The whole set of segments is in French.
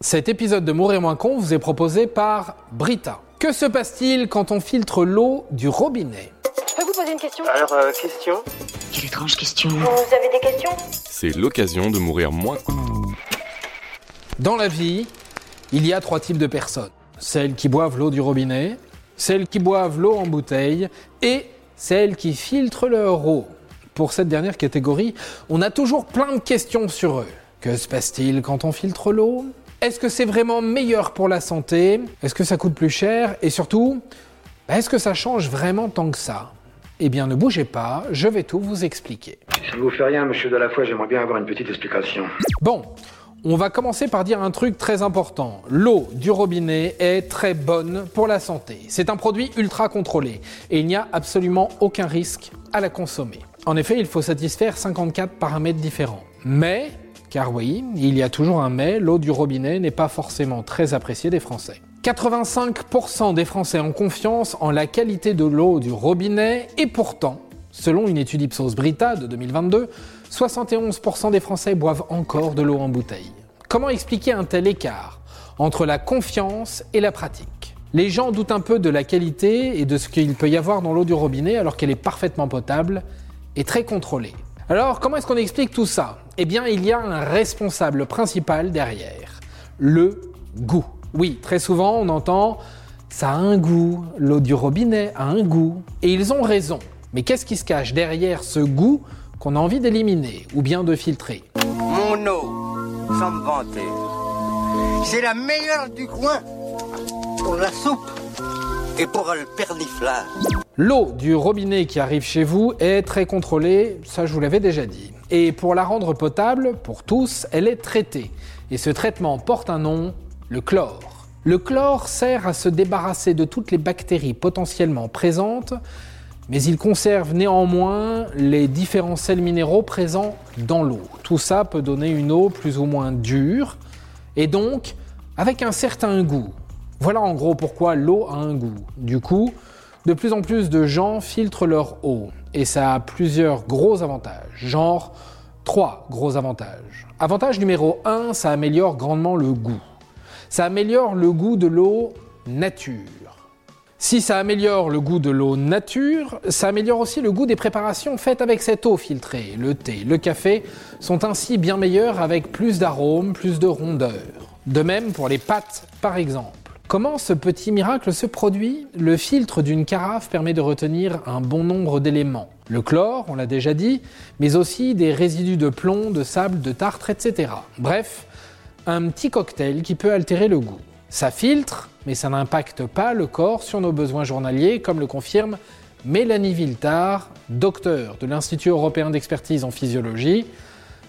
Cet épisode de Mourir moins con vous est proposé par Brita. Que se passe-t-il quand on filtre l'eau du robinet? Je peux vous poser une question? Alors, euh, question? Quelle étrange question. Vous avez des questions? C'est l'occasion de mourir moins. Dans la vie, il y a trois types de personnes. Celles qui boivent l'eau du robinet, celles qui boivent l'eau en bouteille et celles qui filtrent leur eau. Pour cette dernière catégorie, on a toujours plein de questions sur eux. Que se passe-t-il quand on filtre l'eau? Est-ce que c'est vraiment meilleur pour la santé? Est-ce que ça coûte plus cher? Et surtout, bah, est-ce que ça change vraiment tant que ça? Eh bien, ne bougez pas, je vais tout vous expliquer. Ça ne vous fait rien, monsieur Delafoy, j'aimerais bien avoir une petite explication. Bon, on va commencer par dire un truc très important. L'eau du robinet est très bonne pour la santé. C'est un produit ultra contrôlé et il n'y a absolument aucun risque à la consommer. En effet, il faut satisfaire 54 paramètres différents. Mais, car oui, il y a toujours un mais, l'eau du robinet n'est pas forcément très appréciée des Français. 85% des Français ont confiance en la qualité de l'eau du robinet et pourtant, selon une étude Ipsos Brita de 2022, 71% des Français boivent encore de l'eau en bouteille. Comment expliquer un tel écart entre la confiance et la pratique? Les gens doutent un peu de la qualité et de ce qu'il peut y avoir dans l'eau du robinet alors qu'elle est parfaitement potable et très contrôlée. Alors comment est-ce qu'on explique tout ça? Eh bien il y a un responsable principal derrière, le goût. Oui, très souvent on entend ça a un goût, l'eau du robinet a un goût. Et ils ont raison. Mais qu'est-ce qui se cache derrière ce goût qu'on a envie d'éliminer ou bien de filtrer? Mon eau, sans me vanter, c'est la meilleure du coin pour la soupe et pour le perniflard. L'eau du robinet qui arrive chez vous est très contrôlée, ça je vous l'avais déjà dit. Et pour la rendre potable, pour tous, elle est traitée. Et ce traitement porte un nom, le chlore. Le chlore sert à se débarrasser de toutes les bactéries potentiellement présentes, mais il conserve néanmoins les différents sels minéraux présents dans l'eau. Tout ça peut donner une eau plus ou moins dure, et donc avec un certain goût. Voilà en gros pourquoi l'eau a un goût. Du coup, de plus en plus de gens filtrent leur eau, et ça a plusieurs gros avantages, genre trois gros avantages. Avantage numéro 1, ça améliore grandement le goût. Ça améliore le goût de l'eau nature. Si ça améliore le goût de l'eau nature, ça améliore aussi le goût des préparations faites avec cette eau filtrée. Le thé, le café sont ainsi bien meilleurs avec plus d'arômes, plus de rondeur. De même pour les pâtes, par exemple. Comment ce petit miracle se produit? Le filtre d'une carafe permet de retenir un bon nombre d'éléments. Le chlore, on l'a déjà dit, mais aussi des résidus de plomb, de sable, de tartre, etc. Bref, un petit cocktail qui peut altérer le goût. Ça filtre, mais ça n'impacte pas le corps sur nos besoins journaliers, comme le confirme Mélanie Viltard, docteur de l'Institut européen d'expertise en physiologie.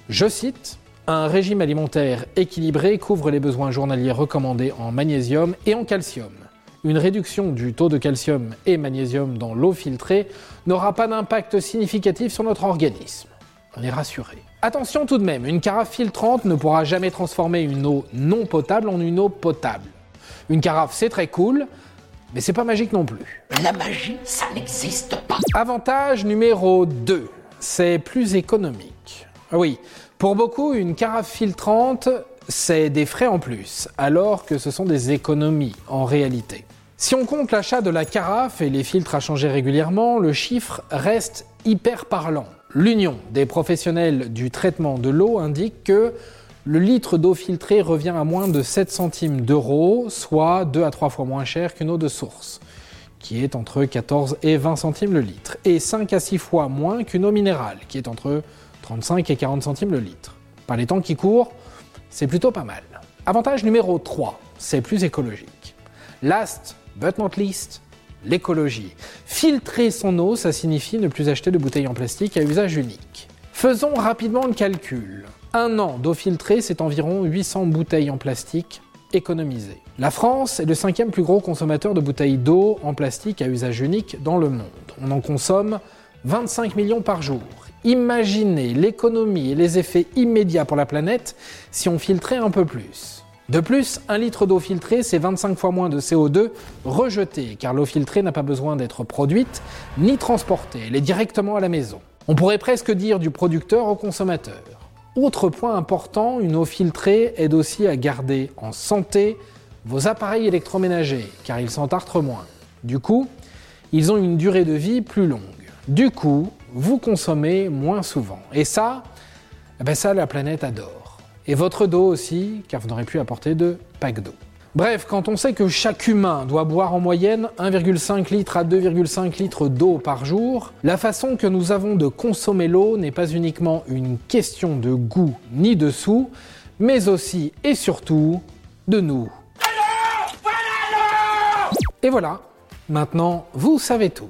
Je cite Un régime alimentaire équilibré couvre les besoins journaliers recommandés en magnésium et en calcium. Une réduction du taux de calcium et magnésium dans l'eau filtrée n'aura pas d'impact significatif sur notre organisme. On est rassuré. Attention tout de même, une carafe filtrante ne pourra jamais transformer une eau non potable en une eau potable. Une carafe, c'est très cool, mais c'est pas magique non plus. La magie, ça n'existe pas. Avantage numéro 2, c'est plus économique. Ah Oui, pour beaucoup, une carafe filtrante, c'est des frais en plus, alors que ce sont des économies en réalité. Si on compte l'achat de la carafe et les filtres à changer régulièrement, le chiffre reste hyper parlant. L'Union des professionnels du traitement de l'eau indique que le litre d'eau filtrée revient à moins de 7 centimes d'euros, soit 2 à 3 fois moins cher qu'une eau de source, qui est entre 14 et 20 centimes le litre, et 5 à 6 fois moins qu'une eau minérale, qui est entre 35 et 40 centimes le litre. Par les temps qui courent, c'est plutôt pas mal. Avantage numéro 3, c'est plus écologique. Last but not least, l'écologie. Filtrer son eau, ça signifie ne plus acheter de bouteilles en plastique à usage unique. Faisons rapidement le calcul. Un an d'eau filtrée, c'est environ 800 bouteilles en plastique économisées. La France est le cinquième plus gros consommateur de bouteilles d'eau en plastique à usage unique dans le monde. On en consomme 25 millions par jour. Imaginez l'économie et les effets immédiats pour la planète si on filtrait un peu plus. De plus, un litre d'eau filtrée, c'est 25 fois moins de CO2 rejeté, car l'eau filtrée n'a pas besoin d'être produite ni transportée, elle est directement à la maison. On pourrait presque dire du producteur au consommateur. Autre point important, une eau filtrée aide aussi à garder en santé vos appareils électroménagers, car ils s'entartrent moins. Du coup, ils ont une durée de vie plus longue. Du coup, vous consommez moins souvent. Et ça, eh ben ça, la planète adore. Et votre dos aussi, car vous n'aurez plus apporter de pack d'eau. Bref, quand on sait que chaque humain doit boire en moyenne 1,5 litre à 2,5 litres d'eau par jour, la façon que nous avons de consommer l'eau n'est pas uniquement une question de goût ni de sous, mais aussi et surtout de nous. Et voilà, maintenant vous savez tout.